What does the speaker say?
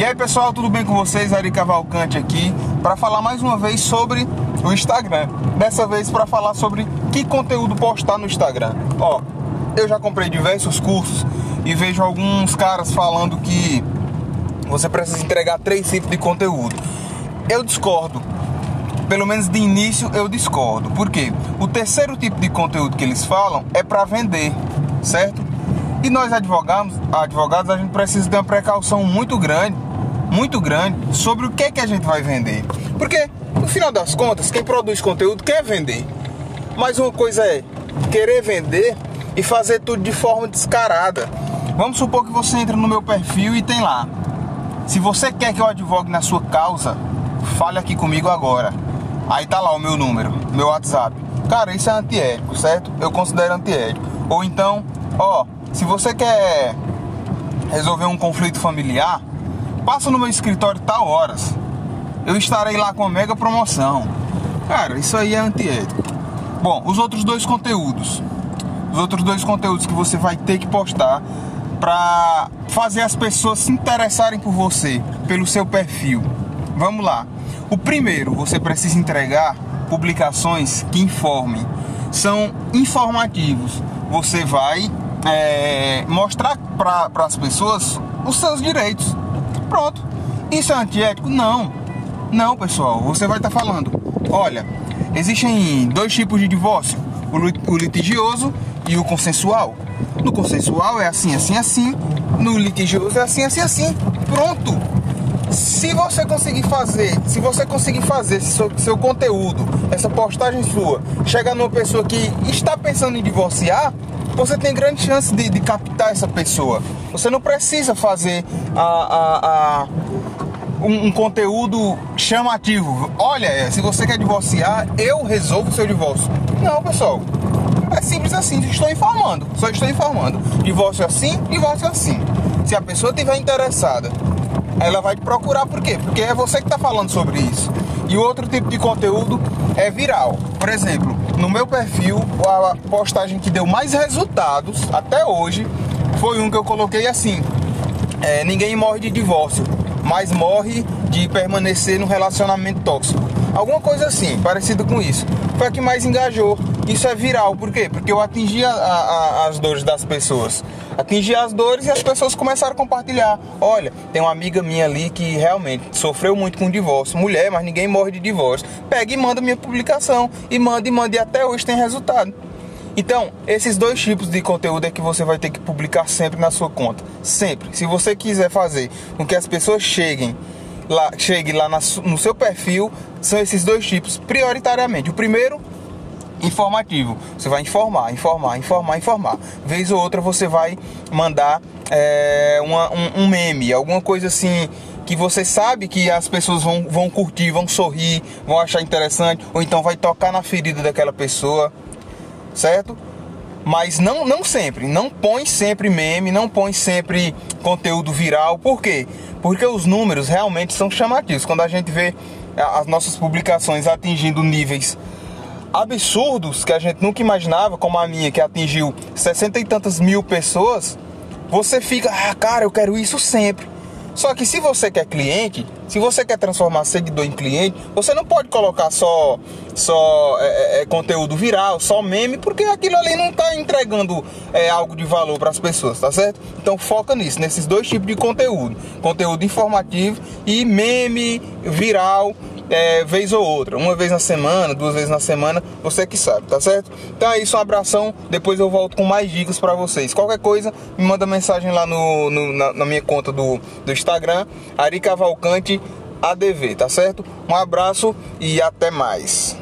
E aí pessoal, tudo bem com vocês? Ari Cavalcante aqui para falar mais uma vez sobre o Instagram. Dessa vez para falar sobre que conteúdo postar no Instagram. Ó, eu já comprei diversos cursos e vejo alguns caras falando que você precisa entregar três tipos de conteúdo. Eu discordo. Pelo menos de início eu discordo. Por quê? O terceiro tipo de conteúdo que eles falam é para vender, certo? E nós advogados, advogados, a gente precisa ter uma precaução muito grande muito grande sobre o que é que a gente vai vender. Porque, no final das contas, quem produz conteúdo quer vender. Mas uma coisa é querer vender e fazer tudo de forma descarada. Vamos supor que você entra no meu perfil e tem lá. Se você quer que eu advogue na sua causa, fale aqui comigo agora. Aí tá lá o meu número, meu WhatsApp. Cara, isso é antiético, certo? Eu considero antiético. Ou então, ó, se você quer resolver um conflito familiar, Passa no meu escritório tal horas. Eu estarei lá com a mega promoção. Cara, isso aí é antiético. Bom, os outros dois conteúdos. Os outros dois conteúdos que você vai ter que postar para fazer as pessoas se interessarem por você, pelo seu perfil. Vamos lá. O primeiro, você precisa entregar publicações que informem. São informativos. Você vai é, mostrar para as pessoas os seus direitos. Pronto. Isso é antiético? Não. Não, pessoal. Você vai estar tá falando: olha, existem dois tipos de divórcio: o litigioso e o consensual. No consensual é assim, assim, assim. No litigioso é assim, assim, assim. Pronto. Se você conseguir fazer, se você conseguir fazer seu, seu conteúdo, essa postagem sua, chegar numa pessoa que está pensando em divorciar, você tem grande chance de, de captar essa pessoa. Você não precisa fazer a, a, a um, um, conteúdo chamativo. Olha, se você quer divorciar, eu resolvo o seu divórcio. Não, pessoal. É simples assim, estou informando. Só estou informando. Divórcio assim, divórcio assim. Se a pessoa estiver interessada, ela vai te procurar por quê? Porque é você que está falando sobre isso. E outro tipo de conteúdo é viral. Por exemplo, no meu perfil, a postagem que deu mais resultados até hoje foi um que eu coloquei assim: é, ninguém morre de divórcio, mas morre de permanecer no relacionamento tóxico. Alguma coisa assim, parecido com isso. Foi a que mais engajou. Isso é viral, por quê? Porque eu atingi a, a, as dores das pessoas. Atingi as dores e as pessoas começaram a compartilhar. Olha, tem uma amiga minha ali que realmente sofreu muito com divórcio. Mulher, mas ninguém morre de divórcio. Pega e manda minha publicação. E manda e manda. E até hoje tem resultado. Então, esses dois tipos de conteúdo é que você vai ter que publicar sempre na sua conta. Sempre. Se você quiser fazer com que as pessoas cheguem lá, chegue lá no seu perfil, são esses dois tipos, prioritariamente. O primeiro, informativo. Você vai informar, informar, informar, informar. Vez ou outra você vai mandar é, uma, um, um, meme, alguma coisa assim que você sabe que as pessoas vão, vão curtir, vão sorrir, vão achar interessante, ou então vai tocar na ferida daquela pessoa certo? Mas não, não sempre, não põe sempre meme, não põe sempre conteúdo viral. Por quê? Porque os números realmente são chamativos. Quando a gente vê as nossas publicações atingindo níveis absurdos que a gente nunca imaginava, como a minha, que atingiu 60 e tantas mil pessoas, você fica, ah, cara, eu quero isso sempre. Só que se você quer cliente, se você quer transformar seguidor em cliente, você não pode colocar só, só é, é, é conteúdo viral, só meme, porque aquilo ali não está entregando é, algo de valor para as pessoas, tá certo? Então foca nisso, nesses dois tipos de conteúdo: conteúdo informativo e meme viral é, vez ou outra, uma vez na semana, duas vezes na semana, você que sabe, tá certo? Então é isso, um abração. Depois eu volto com mais dicas para vocês. Qualquer coisa, me manda mensagem lá no, no na, na, minha conta do, do Instagram, Ari Cavalcante ADV, tá certo? Um abraço e até mais.